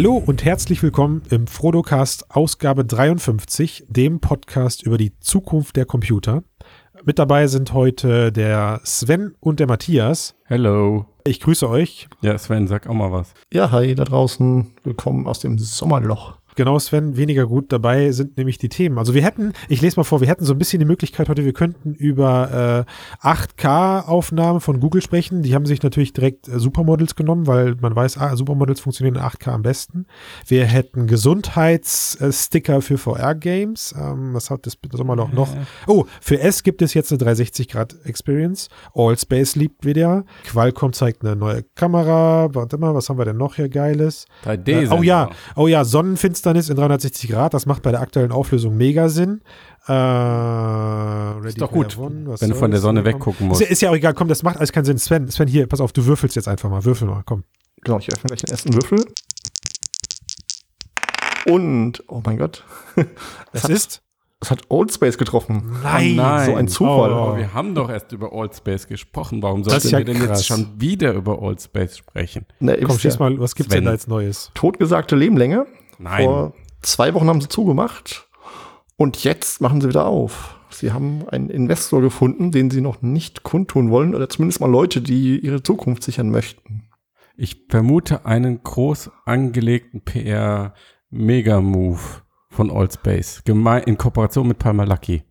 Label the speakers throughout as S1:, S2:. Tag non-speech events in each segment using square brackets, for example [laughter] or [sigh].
S1: Hallo und herzlich willkommen im Frodocast Ausgabe 53, dem Podcast über die Zukunft der Computer. Mit dabei sind heute der Sven und der Matthias.
S2: Hello.
S1: Ich grüße euch.
S2: Ja, Sven, sag auch mal was.
S3: Ja, hi da draußen. Willkommen aus dem Sommerloch.
S1: Genau, Sven, weniger gut dabei sind nämlich die Themen. Also wir hätten, ich lese mal vor, wir hätten so ein bisschen die Möglichkeit heute, wir könnten über äh, 8K-Aufnahmen von Google sprechen. Die haben sich natürlich direkt äh, Supermodels genommen, weil man weiß, ah, Supermodels funktionieren in 8K am besten. Wir hätten Gesundheitssticker für VR-Games. Ähm, was hat das Sommerloch noch? Oh, für S gibt es jetzt eine 360-Grad-Experience. Allspace liebt wieder. Qualcomm zeigt eine neue Kamera. Warte mal, was haben wir denn noch hier Geiles?
S2: 3D.
S1: Äh, oh ja, oh ja, Sonnenfinsternis in 360 Grad, das macht bei der aktuellen Auflösung mega Sinn. Äh,
S2: ist doch gut, One, wenn du von der Sonne weggucken musst.
S1: Ist, ist, ja auch egal, komm, das macht alles keinen Sinn. Sven, Sven, hier, pass auf, du würfelst jetzt einfach mal, würfel mal, komm.
S3: Genau, ich öffne gleich den ersten Würfel. Und, oh mein Gott. [laughs]
S1: Es ist?
S3: Es hat Old Space getroffen.
S1: Nein,
S2: oh nein.
S3: so ein Zufall.
S2: Oh, wir haben doch erst über Old Space gesprochen. Warum sollten ja wir denn jetzt schon wieder über Old Space sprechen?
S1: Na, Komm, schieß mal, was gibt's Sven. denn da jetzt Neues?
S3: Totgesagte Lebenlänge.
S2: Nein.
S3: Vor zwei Wochen haben sie zugemacht und jetzt machen sie wieder auf. Sie haben einen Investor gefunden, den sie noch nicht kundtun wollen oder zumindest mal Leute, die ihre Zukunft sichern möchten.
S2: Ich vermute einen groß angelegten PR-Mega-Move von Allspace, in Kooperation mit Palmer Lucky.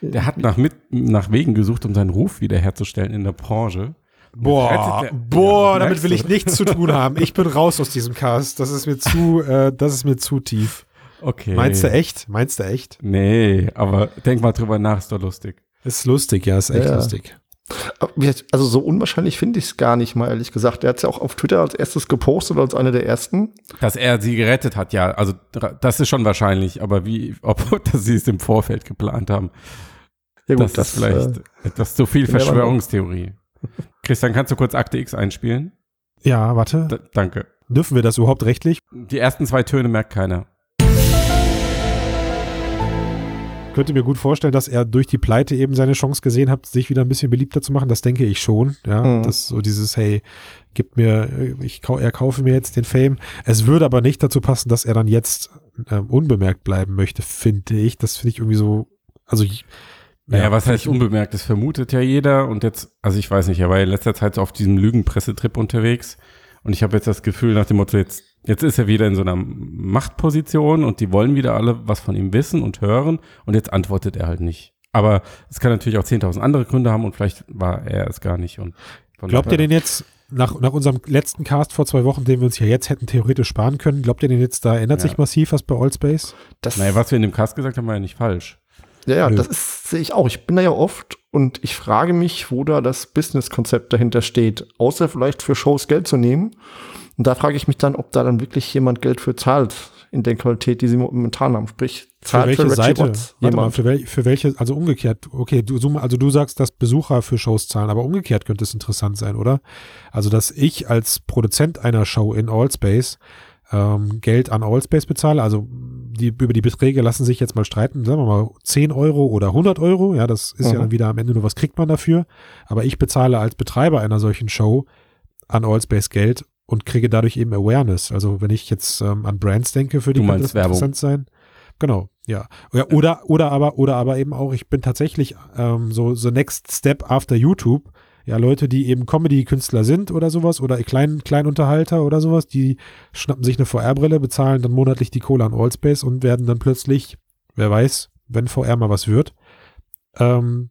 S2: Der hat nach, mit, nach Wegen gesucht, um seinen Ruf wiederherzustellen in der Branche.
S1: Boah, boah, ja, damit will ich nichts zu tun haben. Ich bin raus aus diesem Cast. Das ist mir zu, äh, das ist mir zu tief.
S2: Okay.
S1: Meinst du echt? Meinst du echt?
S2: Nee, aber denk mal drüber nach, ist doch lustig.
S1: Ist lustig, ja, ist echt ja. lustig.
S3: Also so unwahrscheinlich finde ich es gar nicht mal, ehrlich gesagt. Er hat es ja auch auf Twitter als erstes gepostet, als einer der ersten.
S2: Dass er sie gerettet hat, ja. Also das ist schon wahrscheinlich, aber wie, [laughs] ob dass sie es im Vorfeld geplant haben. Ja gut, das, das ist vielleicht äh, etwas zu viel Verschwörungstheorie. [laughs] Christian, kannst du kurz Akte X einspielen?
S1: Ja, warte.
S2: D danke.
S1: Dürfen wir das überhaupt rechtlich?
S2: Die ersten zwei Töne merkt keiner.
S1: Ich könnte mir gut vorstellen, dass er durch die Pleite eben seine Chance gesehen hat, sich wieder ein bisschen beliebter zu machen. Das denke ich schon. Ja, mhm. das so dieses, hey, gib mir, ich er kaufe mir jetzt den Fame. Es würde aber nicht dazu passen, dass er dann jetzt äh, unbemerkt bleiben möchte, finde ich. Das finde ich irgendwie so, also ich,
S2: naja, ja, was heißt unbemerkt? Das vermutet ja jeder und jetzt, also ich weiß nicht, er war in letzter Zeit auf diesem Lügenpressetrip unterwegs und ich habe jetzt das Gefühl nach dem Motto, jetzt, jetzt ist er wieder in so einer Machtposition und die wollen wieder alle was von ihm wissen und hören und jetzt antwortet er halt nicht. Aber es kann natürlich auch 10.000 andere Gründe haben und vielleicht war er es gar nicht. Und
S1: Glaubt ihr denn jetzt, nach, nach unserem letzten Cast vor zwei Wochen, den wir uns ja jetzt hätten theoretisch sparen können, glaubt ihr denn jetzt, da ändert ja. sich massiv was bei Allspace?
S2: Das naja, was wir in dem Cast gesagt haben, war ja nicht falsch.
S3: Ja, ja, Nö. das sehe ich auch. Ich bin da ja oft und ich frage mich, wo da das Business-Konzept dahinter steht. Außer vielleicht für Shows Geld zu nehmen. Und da frage ich mich dann, ob da dann wirklich jemand Geld für zahlt in der Qualität, die sie momentan haben. Sprich,
S1: zahlt für welche für Seite? Watts Warte mal, für, wel, für welche, also umgekehrt, okay, du, also du sagst, dass Besucher für Shows zahlen, aber umgekehrt könnte es interessant sein, oder? Also, dass ich als Produzent einer Show in Allspace ähm, Geld an Allspace bezahle, also die, über die Beträge lassen sich jetzt mal streiten, sagen wir mal 10 Euro oder 100 Euro, ja, das ist mhm. ja dann wieder am Ende nur, was kriegt man dafür, aber ich bezahle als Betreiber einer solchen Show an Allspace Geld und kriege dadurch eben Awareness, also wenn ich jetzt ähm, an Brands denke, für die
S2: du das
S1: interessant sein. Genau, ja. ja. Oder, oder aber, oder aber eben auch, ich bin tatsächlich ähm, so the next step after YouTube, ja, Leute, die eben Comedy-Künstler sind oder sowas oder Klein, Kleinunterhalter oder sowas, die schnappen sich eine VR-Brille, bezahlen dann monatlich die Kohle an Allspace und werden dann plötzlich, wer weiß, wenn VR mal was wird. Ähm,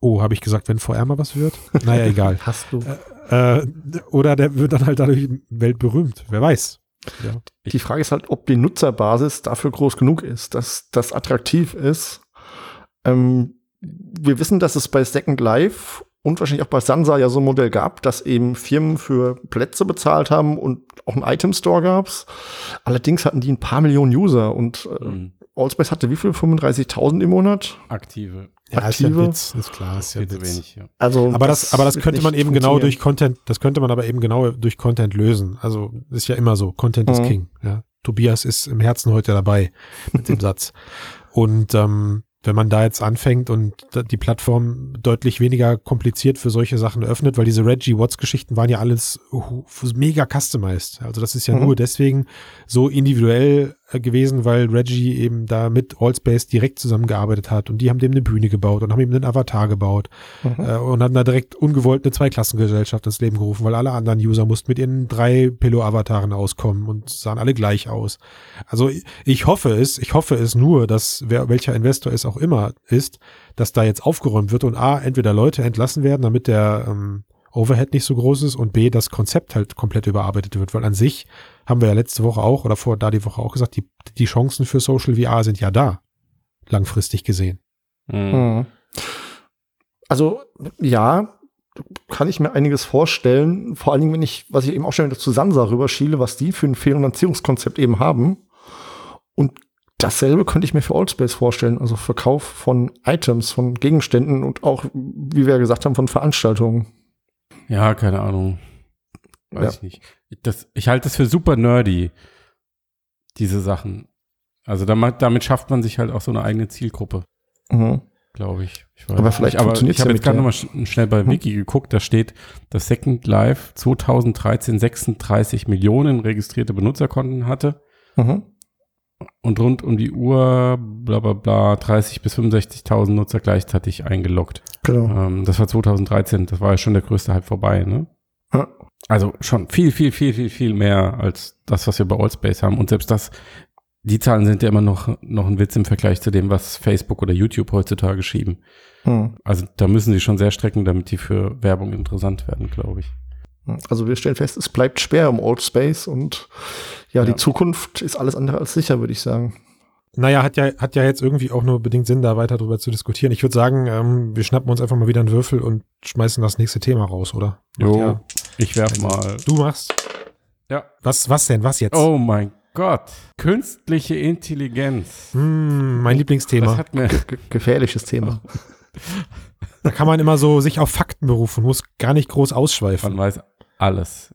S1: oh, habe ich gesagt, wenn VR mal was wird? [laughs] Naja, egal.
S3: Hast du.
S1: Äh, äh, oder der wird dann halt dadurch weltberühmt, wer weiß.
S3: Ja. Die Frage ist halt, ob die Nutzerbasis dafür groß genug ist, dass das attraktiv ist. Ähm, wir wissen, dass es bei Second Life und wahrscheinlich auch bei Sansa ja so ein Modell gab, dass eben Firmen für Plätze bezahlt haben und auch einen Item Store gab's. Allerdings hatten die ein paar Millionen User und äh, mhm. Allspace hatte wie viel? 35.000 im Monat?
S2: Aktive.
S1: Ja, Aktive. Ist, ja Witz, ist klar, ist ja
S2: Witz. wenig, ja.
S1: Also, aber das, das aber das könnte man eben genau durch Content, das könnte man aber eben genau durch Content lösen. Also, ist ja immer so. Content mhm. ist King, ja. Tobias ist im Herzen heute dabei mit dem [laughs] Satz. Und, ähm, wenn man da jetzt anfängt und die Plattform deutlich weniger kompliziert für solche Sachen öffnet, weil diese Reggie Watts Geschichten waren ja alles mega customized. Also das ist ja mhm. nur deswegen so individuell gewesen, weil Reggie eben da mit Allspace direkt zusammengearbeitet hat und die haben dem eine Bühne gebaut und haben ihm einen Avatar gebaut mhm. äh, und haben da direkt ungewollt eine Zweiklassengesellschaft ins Leben gerufen, weil alle anderen User mussten mit ihren drei Pillow-Avataren auskommen und sahen alle gleich aus. Also ich hoffe es, ich hoffe es nur, dass wer, welcher Investor es auch immer ist, dass da jetzt aufgeräumt wird und A, entweder Leute entlassen werden, damit der ähm, Overhead nicht so groß ist und B, das Konzept halt komplett überarbeitet wird, weil an sich haben wir ja letzte Woche auch oder vor da die Woche auch gesagt, die, die Chancen für Social VR sind ja da, langfristig gesehen.
S3: Mhm. Also ja, kann ich mir einiges vorstellen, vor allen Dingen, wenn ich, was ich eben auch schon wieder zu Sansa rüberschiele, was die für ein Finanzierungskonzept eben haben. Und dasselbe könnte ich mir für Allspace vorstellen, also Verkauf von Items, von Gegenständen und auch, wie wir ja gesagt haben, von Veranstaltungen.
S2: Ja, keine Ahnung. Weiß ja. ich nicht. Das, ich halte das für super nerdy, diese Sachen. Also damit, damit schafft man sich halt auch so eine eigene Zielgruppe. Mhm. Glaube ich. ich
S3: aber vielleicht aber
S2: ich habe jetzt gerade nochmal schnell bei hm? Wiki geguckt, da steht, dass Second Life 2013 36 Millionen registrierte Benutzerkonten hatte. Mhm. Und rund um die Uhr, bla bla bla, 30 bis 65.000 Nutzer gleichzeitig eingeloggt. Genau. Ähm, das war 2013, das war ja schon der größte Hype vorbei, ne? Ja. Also schon viel, viel, viel, viel, viel mehr als das, was wir bei Allspace haben. Und selbst das, die Zahlen sind ja immer noch, noch ein Witz im Vergleich zu dem, was Facebook oder YouTube heutzutage schieben. Hm. Also da müssen sie schon sehr strecken, damit die für Werbung interessant werden, glaube ich.
S3: Also wir stellen fest, es bleibt schwer im Allspace und ja, ja, die Zukunft ist alles andere als sicher, würde ich sagen.
S1: Naja, hat ja, hat ja jetzt irgendwie auch nur bedingt Sinn, da weiter drüber zu diskutieren. Ich würde sagen, ähm, wir schnappen uns einfach mal wieder einen Würfel und schmeißen das nächste Thema raus, oder?
S2: Jo, ja. ich werf mal.
S1: Du machst?
S2: Ja.
S1: Was, was denn? Was jetzt?
S2: Oh mein Gott. Künstliche Intelligenz.
S1: Hm, mein Lieblingsthema. Das
S3: hat mir gefährliches Thema. [laughs]
S1: da kann man immer so sich auf Fakten berufen, muss gar nicht groß ausschweifen.
S2: Man weiß alles.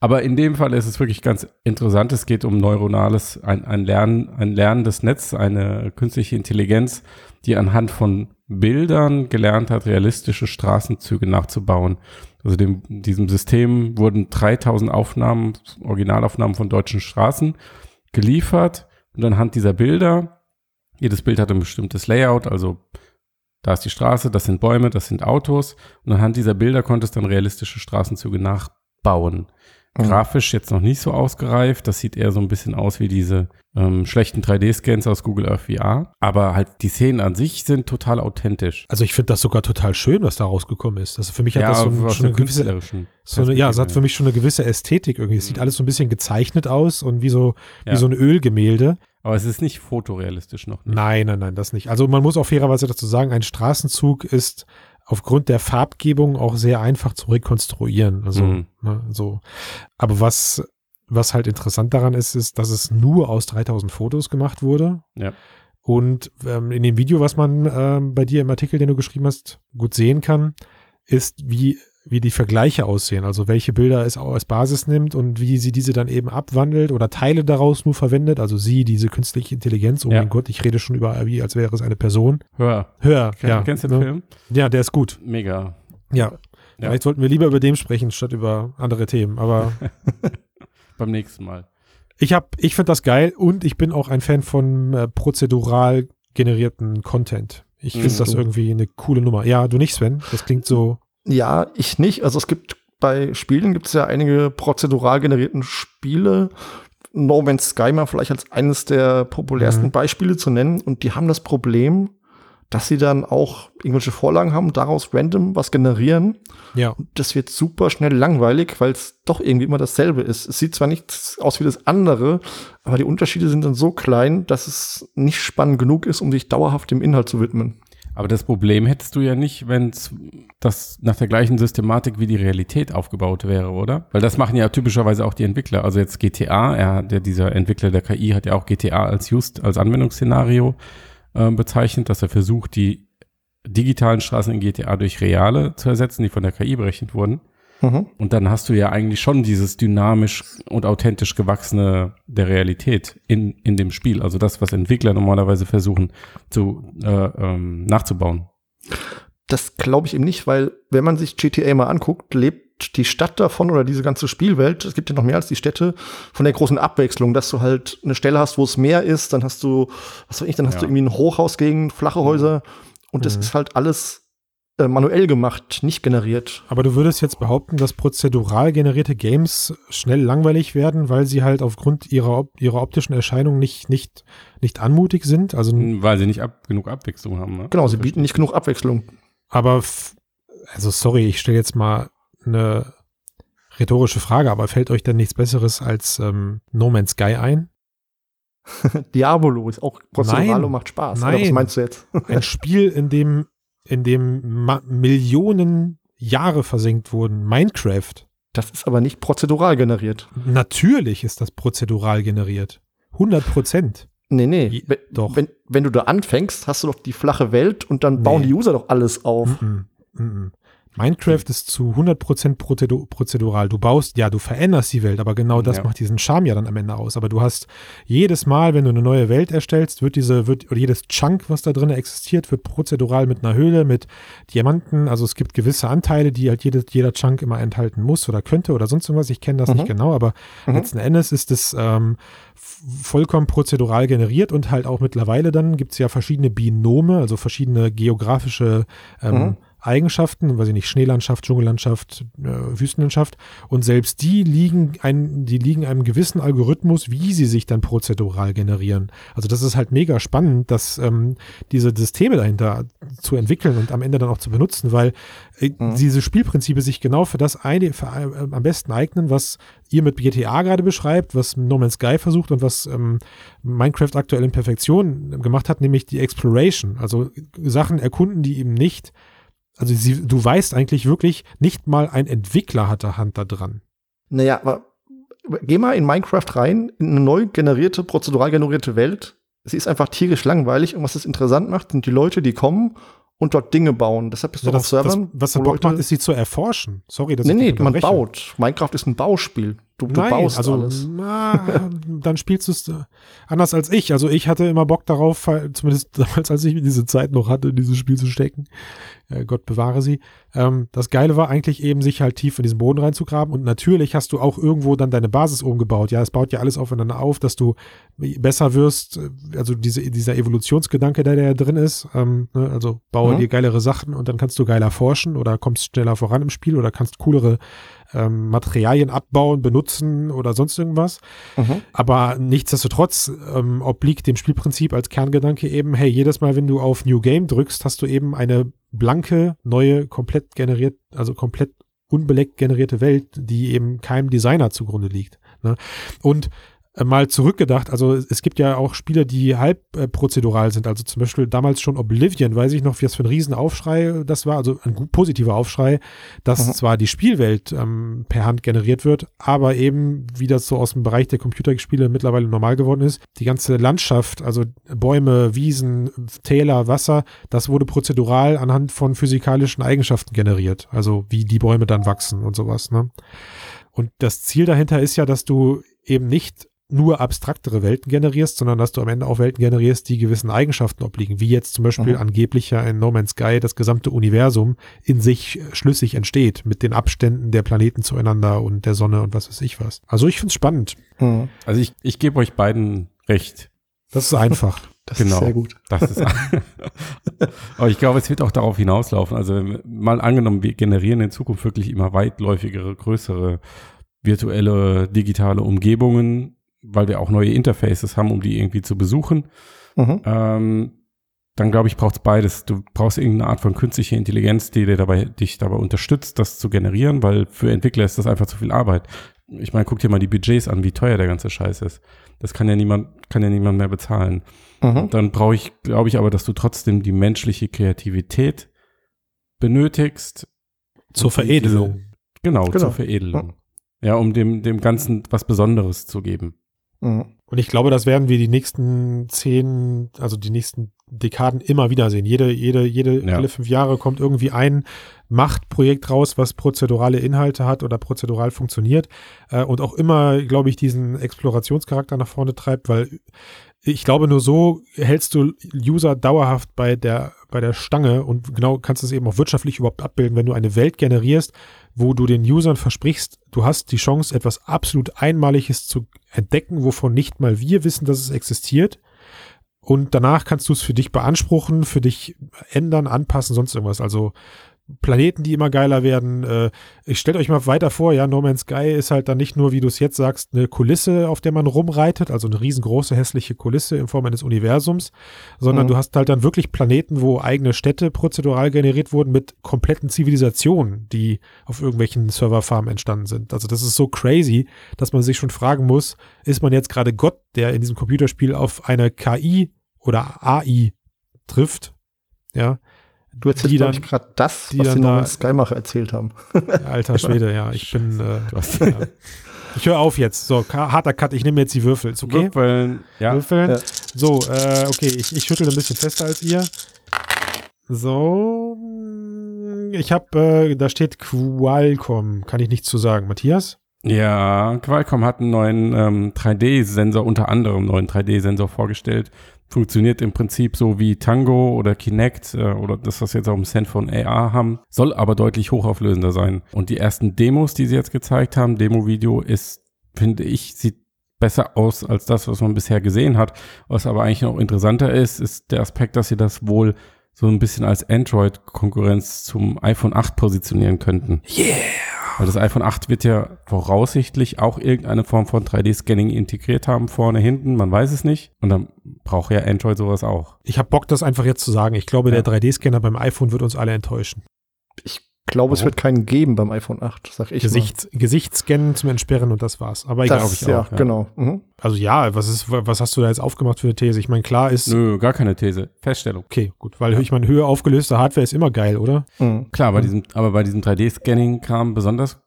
S2: Aber in dem Fall ist es wirklich ganz interessant. Es geht um neuronales, ein, ein, Lernen, ein lernendes Netz, eine künstliche Intelligenz, die anhand von Bildern gelernt hat, realistische Straßenzüge nachzubauen. Also dem, diesem System wurden 3000 Aufnahmen, Originalaufnahmen von deutschen Straßen geliefert und anhand dieser Bilder, jedes Bild hat ein bestimmtes Layout, also da ist die Straße, das sind Bäume, das sind Autos und anhand dieser Bilder konnte es dann realistische Straßenzüge nachbauen. Mhm. Grafisch jetzt noch nicht so ausgereift. Das sieht eher so ein bisschen aus wie diese ähm, schlechten 3D-Scans aus Google Earth VR. Aber halt die Szenen an sich sind total authentisch.
S1: Also ich finde das sogar total schön, was da rausgekommen ist. Also für mich hat ja, das so, schon eine gewisse, so eine, ja, es hat für mich schon eine gewisse Ästhetik irgendwie. Es sieht mhm. alles so ein bisschen gezeichnet aus und wie so, ja. wie so ein Ölgemälde.
S2: Aber es ist nicht fotorealistisch noch. Nicht.
S1: Nein, nein, nein, das nicht. Also man muss auch fairerweise dazu sagen, ein Straßenzug ist aufgrund der Farbgebung auch sehr einfach zu rekonstruieren. Also, mhm. ne, so. Aber was, was halt interessant daran ist, ist, dass es nur aus 3000 Fotos gemacht wurde.
S2: Ja.
S1: Und ähm, in dem Video, was man ähm, bei dir im Artikel, den du geschrieben hast, gut sehen kann, ist, wie wie die Vergleiche aussehen, also welche Bilder es auch als Basis nimmt und wie sie diese dann eben abwandelt oder Teile daraus nur verwendet, also sie, diese künstliche Intelligenz, oh ja. mein Gott, ich rede schon über wie, als wäre es eine Person.
S2: Hör.
S1: Hör,
S2: Ken, ja. Kennst du den ne? Film?
S1: Ja, der ist gut.
S2: Mega.
S1: Ja. ja. Vielleicht sollten wir lieber über dem sprechen, statt über andere Themen, aber [laughs]
S2: beim nächsten Mal.
S1: Ich hab, ich finde das geil und ich bin auch ein Fan von äh, prozedural generierten Content. Ich finde mhm. das irgendwie eine coole Nummer. Ja, du nicht, Sven? Das klingt so
S3: ja, ich nicht. Also es gibt bei Spielen gibt es ja einige prozedural generierten Spiele. No Man's Sky mal vielleicht als eines der populärsten mhm. Beispiele zu nennen. Und die haben das Problem, dass sie dann auch irgendwelche Vorlagen haben, daraus random was generieren.
S1: Ja.
S3: Und das wird super schnell langweilig, weil es doch irgendwie immer dasselbe ist. Es sieht zwar nicht aus wie das andere, aber die Unterschiede sind dann so klein, dass es nicht spannend genug ist, um sich dauerhaft dem Inhalt zu widmen.
S2: Aber das Problem hättest du ja nicht, wenn das nach der gleichen Systematik wie die Realität aufgebaut wäre, oder? Weil das machen ja typischerweise auch die Entwickler. Also jetzt GTA, er, der, dieser Entwickler der KI hat ja auch GTA als Just, als Anwendungsszenario äh, bezeichnet, dass er versucht, die digitalen Straßen in GTA durch reale zu ersetzen, die von der KI berechnet wurden. Mhm. Und dann hast du ja eigentlich schon dieses dynamisch und authentisch gewachsene der Realität in, in dem Spiel. Also das, was Entwickler normalerweise versuchen zu, äh, ähm, nachzubauen.
S3: Das glaube ich eben nicht, weil wenn man sich GTA mal anguckt, lebt die Stadt davon oder diese ganze Spielwelt, es gibt ja noch mehr als die Städte, von der großen Abwechslung, dass du halt eine Stelle hast, wo es Meer ist, dann hast du, was weiß ich, dann hast ja. du irgendwie ein Hochhaus gegen flache Häuser und das mhm. ist halt alles äh, manuell gemacht, nicht generiert.
S1: Aber du würdest jetzt behaupten, dass prozedural generierte Games schnell langweilig werden, weil sie halt aufgrund ihrer, ihrer optischen Erscheinung nicht, nicht, nicht anmutig sind? Also,
S2: weil sie nicht ab, genug Abwechslung haben. Ne?
S3: Genau, sie bieten nicht genug Abwechslung.
S1: Aber, also sorry, ich stelle jetzt mal eine rhetorische Frage, aber fällt euch denn nichts Besseres als ähm, No Man's Sky ein? [laughs]
S3: Diabolo ist auch prozedural und macht Spaß.
S1: Nein. Oder
S3: was meinst du jetzt?
S1: Ein [laughs] Spiel, in dem, in dem Millionen Jahre versenkt wurden. Minecraft.
S3: Das ist aber nicht prozedural generiert.
S1: Natürlich ist das prozedural generiert. 100 Prozent.
S3: Nee, nee. Je, doch. Wenn, wenn du da anfängst, hast du doch die flache Welt und dann bauen die User doch alles auf. Mm
S1: -mm, mm Minecraft ist zu 100% prozedural. Du baust, ja, du veränderst die Welt, aber genau das ja. macht diesen Charme ja dann am Ende aus. Aber du hast jedes Mal, wenn du eine neue Welt erstellst, wird diese, wird, oder jedes Chunk, was da drin existiert, wird prozedural mit einer Höhle, mit Diamanten. Also es gibt gewisse Anteile, die halt jede, jeder Chunk immer enthalten muss oder könnte oder sonst irgendwas. Ich kenne das mhm. nicht genau, aber mhm. letzten Endes ist es ähm, vollkommen prozedural generiert und halt auch mittlerweile dann gibt es ja verschiedene Binome, also verschiedene geografische ähm, mhm Eigenschaften, weiß ich nicht, Schneelandschaft, Dschungellandschaft, äh, Wüstenlandschaft. Und selbst die liegen, ein, die liegen einem gewissen Algorithmus, wie sie sich dann prozedural generieren. Also das ist halt mega spannend, dass ähm, diese Systeme dahinter zu entwickeln und am Ende dann auch zu benutzen, weil äh, mhm. diese Spielprinzipie sich genau für das eine, für, äh, am besten eignen, was ihr mit GTA gerade beschreibt, was No Man's Sky versucht und was ähm, Minecraft aktuell in Perfektion gemacht hat, nämlich die Exploration. Also Sachen erkunden, die eben nicht also sie, du weißt eigentlich wirklich, nicht mal ein Entwickler hatte Hand da dran.
S3: Naja, aber geh mal in Minecraft rein, in eine neu generierte, prozedural generierte Welt. Sie ist einfach tierisch langweilig und was es interessant macht, sind die Leute, die kommen und dort Dinge bauen. Deshalb bist du ja, auf Servern.
S1: Das, was der Bock macht, ist sie zu erforschen. Sorry,
S3: das nee, nee, man baut. Minecraft ist ein Bauspiel. Du, du
S1: Nein, baust also, alles. [laughs] Na, dann spielst du es äh, anders als ich. Also ich hatte immer Bock darauf, zumindest [laughs] damals, als ich diese Zeit noch hatte, in dieses Spiel zu stecken. Äh, Gott bewahre sie. Ähm, das Geile war eigentlich eben, sich halt tief in diesen Boden reinzugraben. Und natürlich hast du auch irgendwo dann deine Basis oben gebaut. Ja, es baut ja alles aufeinander auf, dass du besser wirst. Also diese, dieser Evolutionsgedanke, der da drin ist. Ähm, ne? Also baue mhm. dir geilere Sachen und dann kannst du geiler forschen oder kommst schneller voran im Spiel oder kannst coolere ähm, Materialien abbauen, benutzen oder sonst irgendwas. Mhm. Aber nichtsdestotrotz ähm, obliegt dem Spielprinzip als Kerngedanke eben, hey, jedes Mal, wenn du auf New Game drückst, hast du eben eine blanke, neue, komplett generiert, also komplett unbeleckt generierte Welt, die eben keinem Designer zugrunde liegt. Ne? Und mal zurückgedacht, also es gibt ja auch Spiele, die halb äh, prozedural sind, also zum Beispiel damals schon Oblivion, weiß ich noch, wie das für ein Riesenaufschrei das war, also ein positiver Aufschrei, dass mhm. zwar die Spielwelt ähm, per Hand generiert wird, aber eben, wie das so aus dem Bereich der Computerspiele mittlerweile normal geworden ist, die ganze Landschaft, also Bäume, Wiesen, Täler, Wasser, das wurde prozedural anhand von physikalischen Eigenschaften generiert, also wie die Bäume dann wachsen und sowas, ne? Und das Ziel dahinter ist ja, dass du eben nicht nur abstraktere Welten generierst, sondern dass du am Ende auch Welten generierst, die gewissen Eigenschaften obliegen, wie jetzt zum Beispiel mhm. angeblich ja in No Man's Sky das gesamte Universum in sich schlüssig entsteht, mit den Abständen der Planeten zueinander und der Sonne und was weiß ich was. Also ich finde es spannend.
S2: Mhm. Also ich, ich gebe euch beiden recht.
S1: Das ist einfach. [laughs]
S3: Das genau, ist sehr gut.
S2: Das ist [laughs] Aber ich glaube, es wird auch darauf hinauslaufen. Also mal angenommen, wir generieren in Zukunft wirklich immer weitläufigere, größere virtuelle digitale Umgebungen, weil wir auch neue Interfaces haben, um die irgendwie zu besuchen. Mhm. Ähm, dann glaube ich, braucht es beides. Du brauchst irgendeine Art von künstlicher Intelligenz, die dir dabei, dich dabei unterstützt, das zu generieren, weil für Entwickler ist das einfach zu viel Arbeit. Ich meine, guck dir mal die Budgets an, wie teuer der ganze Scheiß ist. Das kann ja niemand, kann ja niemand mehr bezahlen. Mhm. Dann brauche ich, glaube ich aber, dass du trotzdem die menschliche Kreativität benötigst.
S1: Zur Veredelung. Diese,
S2: genau, genau, zur Veredelung. Ja. ja, um dem, dem Ganzen was Besonderes zu geben.
S1: Mhm. Und ich glaube, das werden wir die nächsten zehn, also die nächsten Dekaden immer wieder sehen. Jede, jede, jede, ja. alle fünf Jahre kommt irgendwie ein Machtprojekt raus, was prozedurale Inhalte hat oder prozedural funktioniert äh, und auch immer, glaube ich, diesen Explorationscharakter nach vorne treibt, weil ich glaube, nur so hältst du User dauerhaft bei der, bei der Stange und genau kannst du es eben auch wirtschaftlich überhaupt abbilden, wenn du eine Welt generierst, wo du den Usern versprichst, du hast die Chance, etwas absolut Einmaliges zu entdecken, wovon nicht mal wir wissen, dass es existiert. Und danach kannst du es für dich beanspruchen, für dich ändern, anpassen, sonst irgendwas. Also Planeten, die immer geiler werden. Äh, ich stellt euch mal weiter vor, ja, No Man's Sky ist halt dann nicht nur, wie du es jetzt sagst, eine Kulisse, auf der man rumreitet, also eine riesengroße hässliche Kulisse in Form eines Universums, sondern mhm. du hast halt dann wirklich Planeten, wo eigene Städte prozedural generiert wurden mit kompletten Zivilisationen, die auf irgendwelchen Serverfarmen entstanden sind. Also das ist so crazy, dass man sich schon fragen muss, ist man jetzt gerade Gott, der in diesem Computerspiel auf eine KI oder AI trifft? Ja,
S3: Du erzählst, glaube ich, gerade das,
S1: die was die
S3: da, Skymacher erzählt haben. [laughs]
S1: Alter Schwede, ja. Ich bin. Äh, ja. Ich höre auf jetzt. So, harter Cut. Ich nehme jetzt die Würfel. Ist okay?
S2: Würfeln. Ja.
S1: Würfeln. Ja. So, äh, okay. Ich, ich schüttel ein bisschen fester als ihr. So. Ich habe, äh, da steht Qualcomm. Kann ich nichts zu sagen. Matthias?
S2: Ja, Qualcomm hat einen neuen ähm, 3D-Sensor, unter anderem einen neuen 3D-Sensor vorgestellt, funktioniert im Prinzip so wie Tango oder Kinect äh, oder das, was wir jetzt auch im Zenfone AR haben, soll aber deutlich hochauflösender sein. Und die ersten Demos, die sie jetzt gezeigt haben, Demo-Video ist, finde ich, sieht besser aus als das, was man bisher gesehen hat. Was aber eigentlich noch interessanter ist, ist der Aspekt, dass sie das wohl so ein bisschen als Android-Konkurrenz zum iPhone 8 positionieren könnten.
S1: Yeah!
S2: Weil das iPhone 8 wird ja voraussichtlich auch irgendeine Form von 3D-Scanning integriert haben, vorne, hinten, man weiß es nicht. Und dann braucht ja Android sowas auch.
S1: Ich habe Bock, das einfach jetzt zu sagen. Ich glaube, ja. der 3D-Scanner beim iPhone wird uns alle enttäuschen.
S3: Ich glaube, es wird keinen geben beim iPhone 8, sag ich
S1: Gesicht, mal. Gesichtsscannen zum Entsperren und das war's. Aber egal,
S3: das, ich ja, auch. Ja, genau. Mhm.
S1: Also ja, was ist, was hast du da jetzt aufgemacht für eine These? Ich meine, klar ist.
S2: Nö, gar keine These. Feststellung.
S1: Okay, gut, weil ja. ich meine, höher aufgelöste Hardware ist immer geil, oder?
S2: Mhm. Klar, bei mhm. diesem, aber bei diesem 3D-Scanning kam besonders,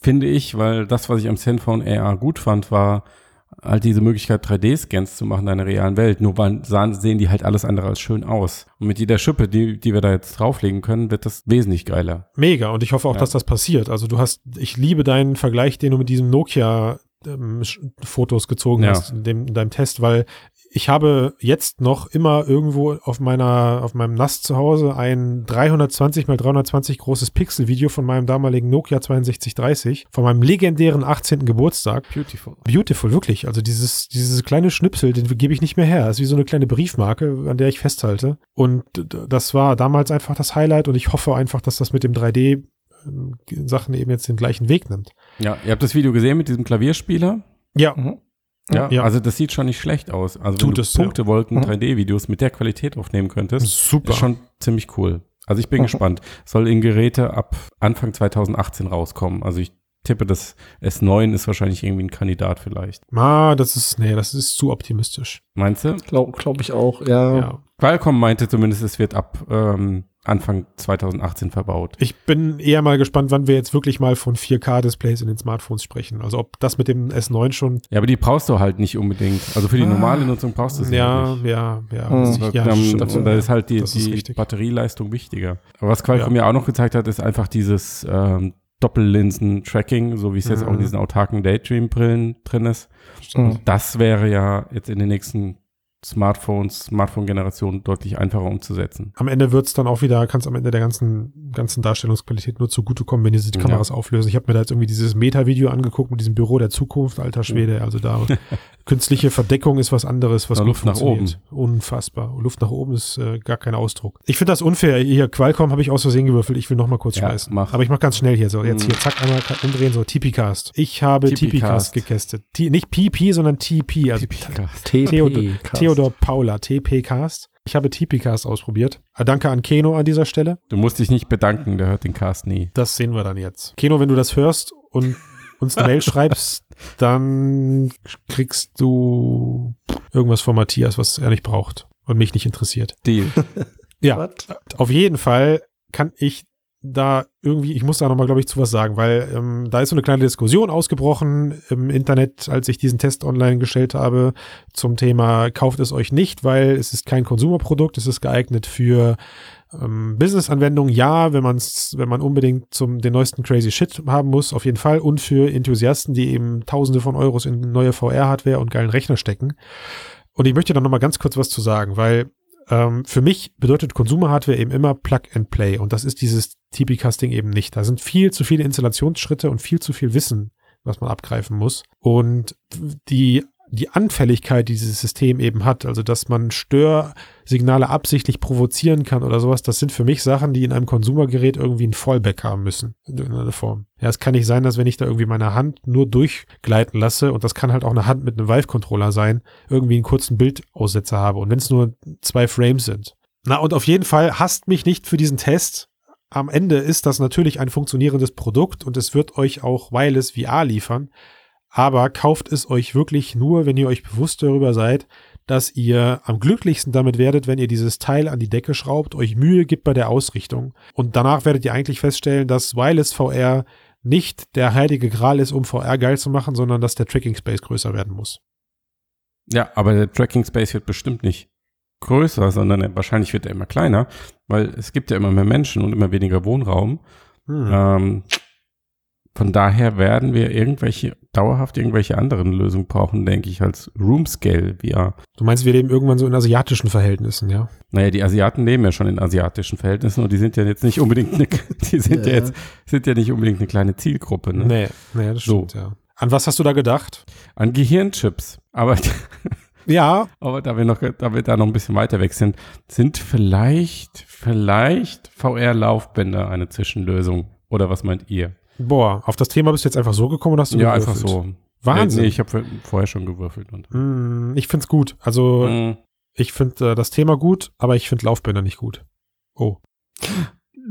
S2: finde ich, weil das, was ich am Zenfone AR gut fand, war halt diese Möglichkeit, 3D-Scans zu machen in einer realen Welt. Nur weil sahen, sehen die halt alles andere als schön aus. Und mit jeder Schippe, die, die wir da jetzt drauflegen können, wird das wesentlich geiler.
S1: Mega. Und ich hoffe auch, ja. dass das passiert. Also du hast, ich liebe deinen Vergleich, den du mit diesem Nokia ähm, Fotos gezogen ja. hast in, dem, in deinem Test, weil ich habe jetzt noch immer irgendwo auf meiner, auf meinem NAS zu Hause ein 320 mal 320 großes Pixel-Video von meinem damaligen Nokia 6230, von meinem legendären 18. Geburtstag.
S2: Beautiful.
S1: Beautiful, wirklich. Also dieses, dieses kleine Schnipsel, den gebe ich nicht mehr her. Das ist wie so eine kleine Briefmarke, an der ich festhalte. Und das war damals einfach das Highlight und ich hoffe einfach, dass das mit dem 3D ähm, Sachen eben jetzt den gleichen Weg nimmt.
S2: Ja, ihr habt das Video gesehen mit diesem Klavierspieler?
S1: Ja. Mhm.
S2: Ja, ja, also das sieht schon nicht schlecht aus. Also
S1: Tut
S2: wenn du Punktewolken ja. 3D-Videos mhm. mit der Qualität aufnehmen könntest,
S1: super.
S2: ist schon ziemlich cool. Also ich bin mhm. gespannt. Soll in Geräte ab Anfang 2018 rauskommen. Also ich tippe, das S9 ist wahrscheinlich irgendwie ein Kandidat vielleicht.
S1: Ah, das ist, nee, das ist zu optimistisch.
S2: Meinst du?
S3: Glaube glaub ich auch, ja. ja.
S2: Qualcomm meinte zumindest, es wird ab ähm, Anfang 2018 verbaut.
S1: Ich bin eher mal gespannt, wann wir jetzt wirklich mal von 4K-Displays in den Smartphones sprechen. Also ob das mit dem S9 schon.
S2: Ja, aber die brauchst du halt nicht unbedingt. Also für die ah, normale Nutzung brauchst du es
S1: ja,
S2: nicht.
S1: Ja, ja,
S2: mhm. ja. ja dann, dann, da ist halt die, die Batterieleistung wichtiger. Aber was Qualcomm ja. auch noch gezeigt hat, ist einfach dieses ähm, Doppellinsen-Tracking, so wie es jetzt mhm. auch in diesen autarken Daydream-Brillen drin ist. Mhm. Das wäre ja jetzt in den nächsten Smartphones, Smartphone-Generation deutlich einfacher umzusetzen.
S1: Am Ende wird es dann auch wieder, kann es am Ende der ganzen, ganzen Darstellungsqualität nur zugutekommen, wenn diese Kameras ja. auflösen. Ich habe mir da jetzt irgendwie dieses Meta-Video angeguckt mit diesem Büro der Zukunft, alter Schwede. Also da [laughs] künstliche Verdeckung ist was anderes, was
S2: Na, Luft nach oben.
S1: Unfassbar. Luft nach oben ist äh, gar kein Ausdruck. Ich finde das unfair. Hier, Qualcomm habe ich aus Versehen gewürfelt. Ich will noch mal kurz ja, schmeißen. Mach. Aber ich mache ganz schnell hier so. Jetzt hier, mhm. zack, einmal umdrehen, so TP-Cast. Ich habe TP-Cast getestet. nicht PP, sondern TP. Also TP Theodor Paula, TP-Cast. Ich habe TP-Cast ausprobiert. Ah, danke an Keno an dieser Stelle.
S2: Du musst dich nicht bedanken, der hört den Cast nie.
S1: Das sehen wir dann jetzt. Keno, wenn du das hörst und uns eine Mail [laughs] schreibst, dann kriegst du irgendwas von Matthias, was er nicht braucht und mich nicht interessiert.
S2: Deal.
S1: ja, [laughs] What? auf jeden Fall kann ich da irgendwie, ich muss da nochmal, glaube ich, zu was sagen, weil ähm, da ist so eine kleine Diskussion ausgebrochen im Internet, als ich diesen Test online gestellt habe zum Thema, kauft es euch nicht, weil es ist kein Konsumerprodukt, es ist geeignet für ähm, Business-Anwendungen, ja, wenn man wenn man unbedingt zum den neuesten crazy Shit haben muss, auf jeden Fall, und für Enthusiasten, die eben Tausende von Euros in neue VR-Hardware und geilen Rechner stecken. Und ich möchte da nochmal ganz kurz was zu sagen, weil ähm, für mich bedeutet Konsumer-Hardware eben immer Plug and Play und das ist dieses TP-Casting eben nicht. Da sind viel zu viele Installationsschritte und viel zu viel Wissen, was man abgreifen muss. Und die die Anfälligkeit, die dieses System eben hat, also dass man Störsignale absichtlich provozieren kann oder sowas, das sind für mich Sachen, die in einem Konsumergerät irgendwie ein Fallback haben müssen, in irgendeiner Form. Ja, es kann nicht sein, dass wenn ich da irgendwie meine Hand nur durchgleiten lasse, und das kann halt auch eine Hand mit einem Vive-Controller sein, irgendwie einen kurzen Bildaussetzer habe. Und wenn es nur zwei Frames sind. Na, und auf jeden Fall hasst mich nicht für diesen Test. Am Ende ist das natürlich ein funktionierendes Produkt und es wird euch auch Wireless VR liefern. Aber kauft es euch wirklich nur, wenn ihr euch bewusst darüber seid, dass ihr am glücklichsten damit werdet, wenn ihr dieses Teil an die Decke schraubt, euch Mühe gibt bei der Ausrichtung. Und danach werdet ihr eigentlich feststellen, dass Wireless VR nicht der heilige Gral ist, um VR geil zu machen, sondern dass der Tracking Space größer werden muss.
S2: Ja, aber der Tracking Space wird bestimmt nicht größer, sondern wahrscheinlich wird er immer kleiner, weil es gibt ja immer mehr Menschen und immer weniger Wohnraum. Hm. Ähm, von daher werden wir irgendwelche, dauerhaft irgendwelche anderen Lösungen brauchen, denke ich, als Room Scale VR.
S1: Du meinst, wir leben irgendwann so in asiatischen Verhältnissen, ja?
S2: Naja, die Asiaten leben ja schon in asiatischen Verhältnissen und die sind ja jetzt nicht unbedingt eine, [laughs] die sind ja, ja jetzt, sind ja nicht unbedingt eine kleine Zielgruppe, ne?
S1: Nee, nee, das stimmt, so. ja. An was hast du da gedacht?
S2: An Gehirnchips. Aber [laughs]
S1: ja.
S2: Aber da wir noch, da wir da noch ein bisschen weiter weg sind, sind vielleicht, vielleicht VR-Laufbänder eine Zwischenlösung. Oder was meint ihr?
S1: Boah, auf das Thema bist du jetzt einfach so gekommen oder hast du
S2: Ja, gewürfelt? einfach so.
S1: Wahnsinn.
S2: Nee, ich habe vorher schon gewürfelt. Und
S1: mm, ich find's gut. Also, mm. ich finde äh, das Thema gut, aber ich finde Laufbänder nicht gut. Oh.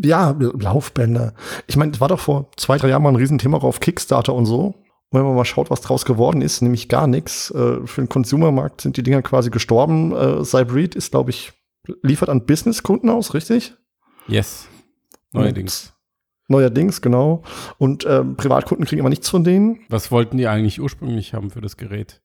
S3: Ja, Laufbänder. Ich meine, es war doch vor zwei, drei Jahren mal ein Riesenthema auf Kickstarter und so. Und wenn man mal schaut, was draus geworden ist, nämlich gar nichts. Äh, für den Consumermarkt sind die Dinger quasi gestorben. Äh, Cybreed ist, glaube ich, liefert an Businesskunden aus, richtig?
S2: Yes. Neuerdings.
S3: Neuerdings, genau. Und ähm, Privatkunden kriegen immer nichts von denen.
S2: Was wollten die eigentlich ursprünglich haben für das Gerät?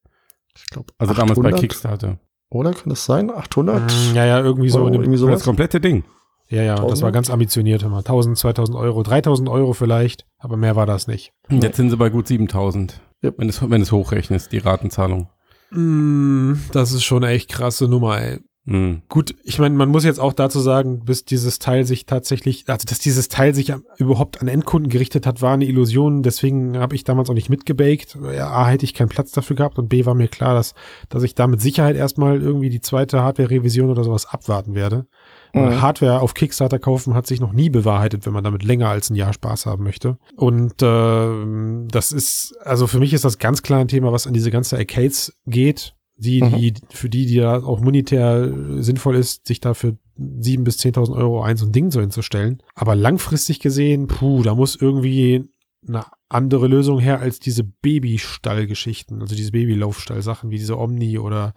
S3: Ich glaube,
S2: Also 800? damals bei Kickstarter.
S3: Oder kann das sein? 800?
S1: Mm, ja, ja, irgendwie so.
S2: Euro, irgendwie sowas. Das komplette Ding.
S1: Ja, ja, 1000? das war ganz ambitioniert immer. 1000, 2000 Euro, 3000 Euro vielleicht, aber mehr war das nicht.
S2: Jetzt sind sie bei gut 7000, ja. wenn es, wenn es hochrechnest, die Ratenzahlung.
S1: Mm, das ist schon eine echt krasse Nummer, ey. Mhm. Gut, ich meine, man muss jetzt auch dazu sagen, bis dieses Teil sich tatsächlich, also dass dieses Teil sich überhaupt an Endkunden gerichtet hat, war eine Illusion. Deswegen habe ich damals auch nicht mitgebaked. Ja, A, hätte ich keinen Platz dafür gehabt und B, war mir klar, dass, dass ich da mit Sicherheit erstmal irgendwie die zweite Hardware-Revision oder sowas abwarten werde. Mhm. Hardware auf Kickstarter kaufen hat sich noch nie bewahrheitet, wenn man damit länger als ein Jahr Spaß haben möchte. Und äh, das ist, also für mich ist das ganz klar ein Thema, was an diese ganze Arcades geht die, mhm. die, für die, die ja auch monetär sinnvoll ist, sich dafür sieben bis zehntausend Euro ein so ein Ding so hinzustellen. Aber langfristig gesehen, puh, da muss irgendwie eine andere Lösung her als diese Babystall-Geschichten, also diese Babylaufstall-Sachen wie diese Omni oder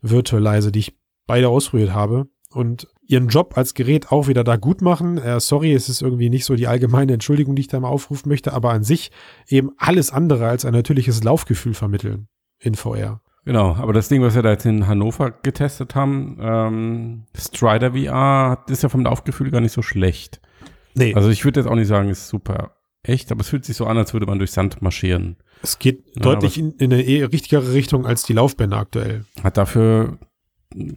S1: Virtualize, die ich beide ausprobiert habe und ihren Job als Gerät auch wieder da gut machen. Äh, sorry, es ist irgendwie nicht so die allgemeine Entschuldigung, die ich da mal aufrufen möchte, aber an sich eben alles andere als ein natürliches Laufgefühl vermitteln in VR.
S2: Genau, aber das Ding, was wir da jetzt in Hannover getestet haben, ähm, Strider VR, ist ja vom Laufgefühl gar nicht so schlecht. Nee. Also ich würde jetzt auch nicht sagen, ist super echt, aber es fühlt sich so an, als würde man durch Sand marschieren.
S1: Es geht ja, deutlich in, in, eine eher richtigere Richtung als die Laufbänder aktuell.
S2: Hat dafür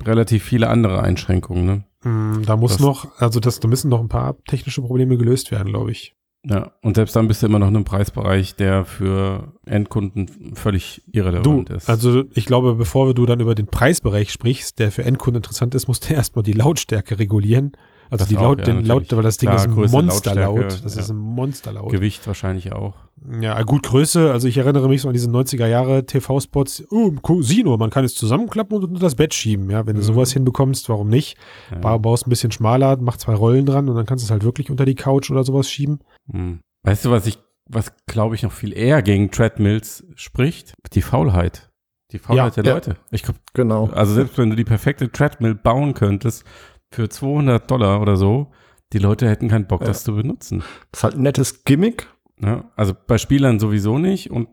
S2: relativ viele andere Einschränkungen, ne?
S1: Mm, da muss das, noch, also das, da müssen noch ein paar technische Probleme gelöst werden, glaube ich.
S2: Ja, und selbst dann bist du immer noch in einem Preisbereich, der für Endkunden völlig irrelevant
S1: du,
S2: ist.
S1: Also ich glaube, bevor du dann über den Preisbereich sprichst, der für Endkunden interessant ist, musst du [laughs] erstmal die Lautstärke regulieren. Also das die Laut, ja, den Laut, weil das Ding Klar, ist ein Monsterlaut. Das ja. ist ein Monsterlaut.
S2: Gewicht wahrscheinlich auch.
S1: Ja, gut, Größe. Also ich erinnere mich so an diese 90er Jahre TV-Spots. Oh, im Casino, man kann es zusammenklappen und unter das Bett schieben. Ja, wenn du mhm. sowas hinbekommst, warum nicht? Ja. Baust ein bisschen schmaler, mach zwei Rollen dran und dann kannst du es halt wirklich unter die Couch oder sowas schieben.
S2: Mhm. Weißt du, was ich, was glaube ich noch viel eher gegen Treadmills spricht? Die Faulheit. Die Faulheit ja, der Leute. Ich glaube, genau. Also selbst wenn du die perfekte Treadmill bauen könntest, für 200 Dollar oder so, die Leute hätten keinen Bock, ja. das zu benutzen.
S3: Das ist halt ein nettes Gimmick.
S2: Ja, also bei Spielern sowieso nicht und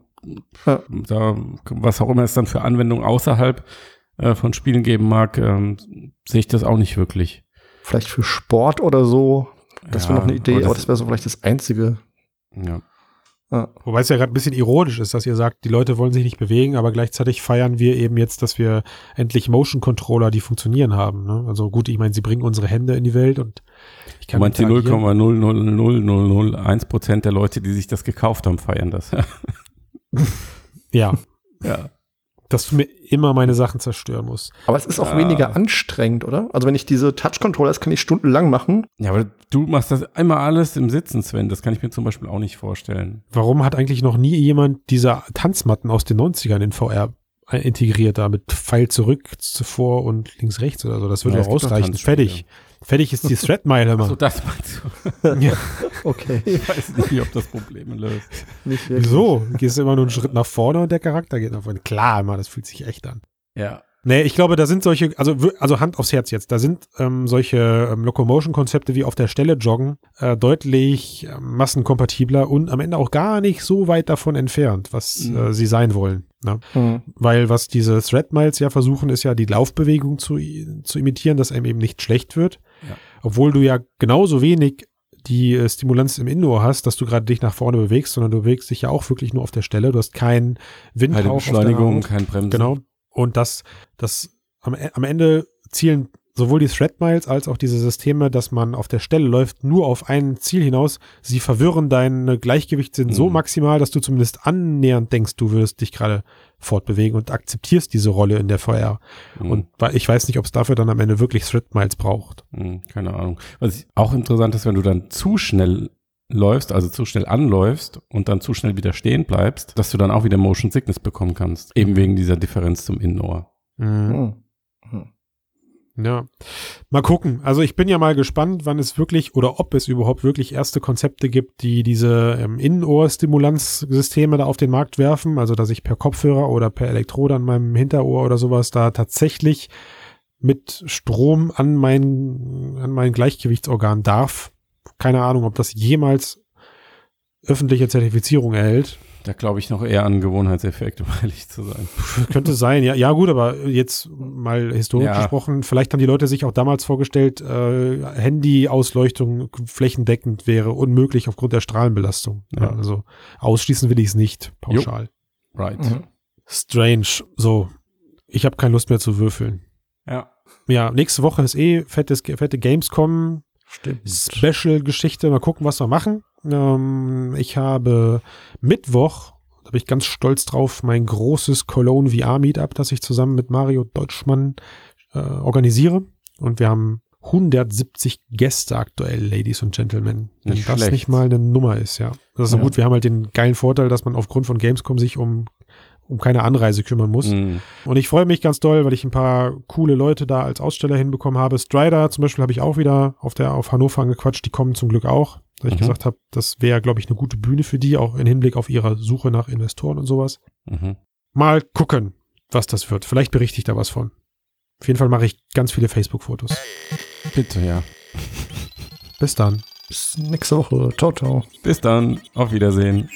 S2: ja. da, was auch immer es dann für Anwendungen außerhalb äh, von Spielen geben mag, ähm, sehe ich das auch nicht wirklich.
S3: Vielleicht für Sport oder so. Das wäre noch eine Idee, aber das, aber das wäre so vielleicht das Einzige.
S2: Ja.
S1: Ja. Wobei es ja gerade ein bisschen ironisch ist, dass ihr sagt, die Leute wollen sich nicht bewegen, aber gleichzeitig feiern wir eben jetzt, dass wir endlich Motion Controller, die funktionieren haben. Ne? Also gut, ich meine, sie bringen unsere Hände in die Welt und
S2: ich kann. Du meinst die 0,00001 Prozent der Leute, die sich das gekauft haben, feiern das.
S1: ja. Ja dass du mir immer meine Sachen zerstören musst.
S3: Aber es ist auch ja. weniger anstrengend, oder? Also wenn ich diese Touch-Controllers kann ich stundenlang machen.
S2: Ja, aber du machst das einmal alles im Sitzen, Sven. Das kann ich mir zum Beispiel auch nicht vorstellen.
S1: Warum hat eigentlich noch nie jemand diese Tanzmatten aus den 90ern in VR integriert, da mit Pfeil zurück, zuvor und links, rechts oder so? Das würde ja, auch ausreichen. Fertig. Fertig ist die Threadmile immer.
S2: So, das meinst du. [laughs] ja. [laughs] Okay. Ich weiß nicht, ob das Probleme löst.
S1: Nicht Wieso? Du gehst immer nur einen Schritt nach vorne und der Charakter geht nach vorne. Klar, immer, das fühlt sich echt an.
S2: Ja.
S1: Nee, ich glaube, da sind solche, also, also Hand aufs Herz jetzt, da sind ähm, solche ähm, Locomotion-Konzepte wie auf der Stelle joggen äh, deutlich äh, massenkompatibler und am Ende auch gar nicht so weit davon entfernt, was mhm. äh, sie sein wollen. Ne? Mhm. Weil was diese Thread Miles ja versuchen, ist ja die Laufbewegung zu, zu imitieren, dass einem eben nicht schlecht wird. Obwohl du ja genauso wenig die äh, Stimulanz im Indoor hast, dass du gerade dich nach vorne bewegst, sondern du bewegst dich ja auch wirklich nur auf der Stelle. Du hast keinen Windhauch.
S2: Keine Beschleunigung, kein Bremsen.
S1: Genau. Und das, das am, am Ende zielen sowohl die Thread Miles als auch diese Systeme, dass man auf der Stelle läuft, nur auf ein Ziel hinaus. Sie verwirren deine Gleichgewichtssinn mhm. so maximal, dass du zumindest annähernd denkst, du würdest dich gerade fortbewegen und akzeptierst diese Rolle in der VR. Mhm. Und ich weiß nicht, ob es dafür dann am Ende wirklich Thread Miles braucht.
S2: Mhm, keine Ahnung. Was auch interessant ist, wenn du dann zu schnell läufst, also zu schnell anläufst und dann zu schnell wieder stehen bleibst, dass du dann auch wieder Motion Sickness bekommen kannst. Eben wegen dieser Differenz zum Indoor.
S1: Mhm. Mhm. Ja, mal gucken. Also ich bin ja mal gespannt, wann es wirklich oder ob es überhaupt wirklich erste Konzepte gibt, die diese ähm, Innenohr-Stimulanzsysteme da auf den Markt werfen. Also dass ich per Kopfhörer oder per Elektrode an meinem Hinterohr oder sowas da tatsächlich mit Strom an mein, an mein Gleichgewichtsorgan darf keine Ahnung, ob das jemals öffentliche Zertifizierung erhält.
S2: Da glaube ich noch eher an Gewohnheitseffekt, um [laughs] ehrlich zu sein.
S1: Könnte sein, ja. Ja, gut, aber jetzt mal historisch ja. gesprochen, vielleicht haben die Leute sich auch damals vorgestellt, äh, Handy-Ausleuchtung flächendeckend wäre unmöglich aufgrund der Strahlenbelastung. Ja. Ja, also ausschließen will ich es nicht, pauschal.
S2: Jo. Right. Mhm.
S1: Strange. So, ich habe keine Lust mehr zu würfeln.
S2: Ja.
S1: Ja, nächste Woche ist eh fettes, fette Gamescom.
S3: Stimmt.
S1: Special-Geschichte. Mal gucken, was wir machen. Ähm, ich habe Mittwoch, da bin ich ganz stolz drauf, mein großes Cologne VR Meetup, das ich zusammen mit Mario Deutschmann äh, organisiere. Und wir haben 170 Gäste aktuell, Ladies und Gentlemen. Wenn nicht das schlecht. nicht mal eine Nummer ist, ja. Das ist ja. gut. Wir haben halt den geilen Vorteil, dass man aufgrund von Gamescom sich um um keine Anreise kümmern muss. Mhm. Und ich freue mich ganz doll, weil ich ein paar coole Leute da als Aussteller hinbekommen habe. Strider zum Beispiel habe ich auch wieder auf der auf Hannover angequatscht, die kommen zum Glück auch. Weil mhm. ich gesagt habe, das wäre, glaube ich, eine gute Bühne für die, auch im Hinblick auf ihre Suche nach Investoren und sowas. Mhm. Mal gucken, was das wird. Vielleicht berichte ich da was von. Auf jeden Fall mache ich ganz viele Facebook-Fotos.
S2: Bitte, ja.
S1: Bis dann.
S3: Bis nächste Woche. Ciao, ciao.
S2: Bis dann. Auf Wiedersehen.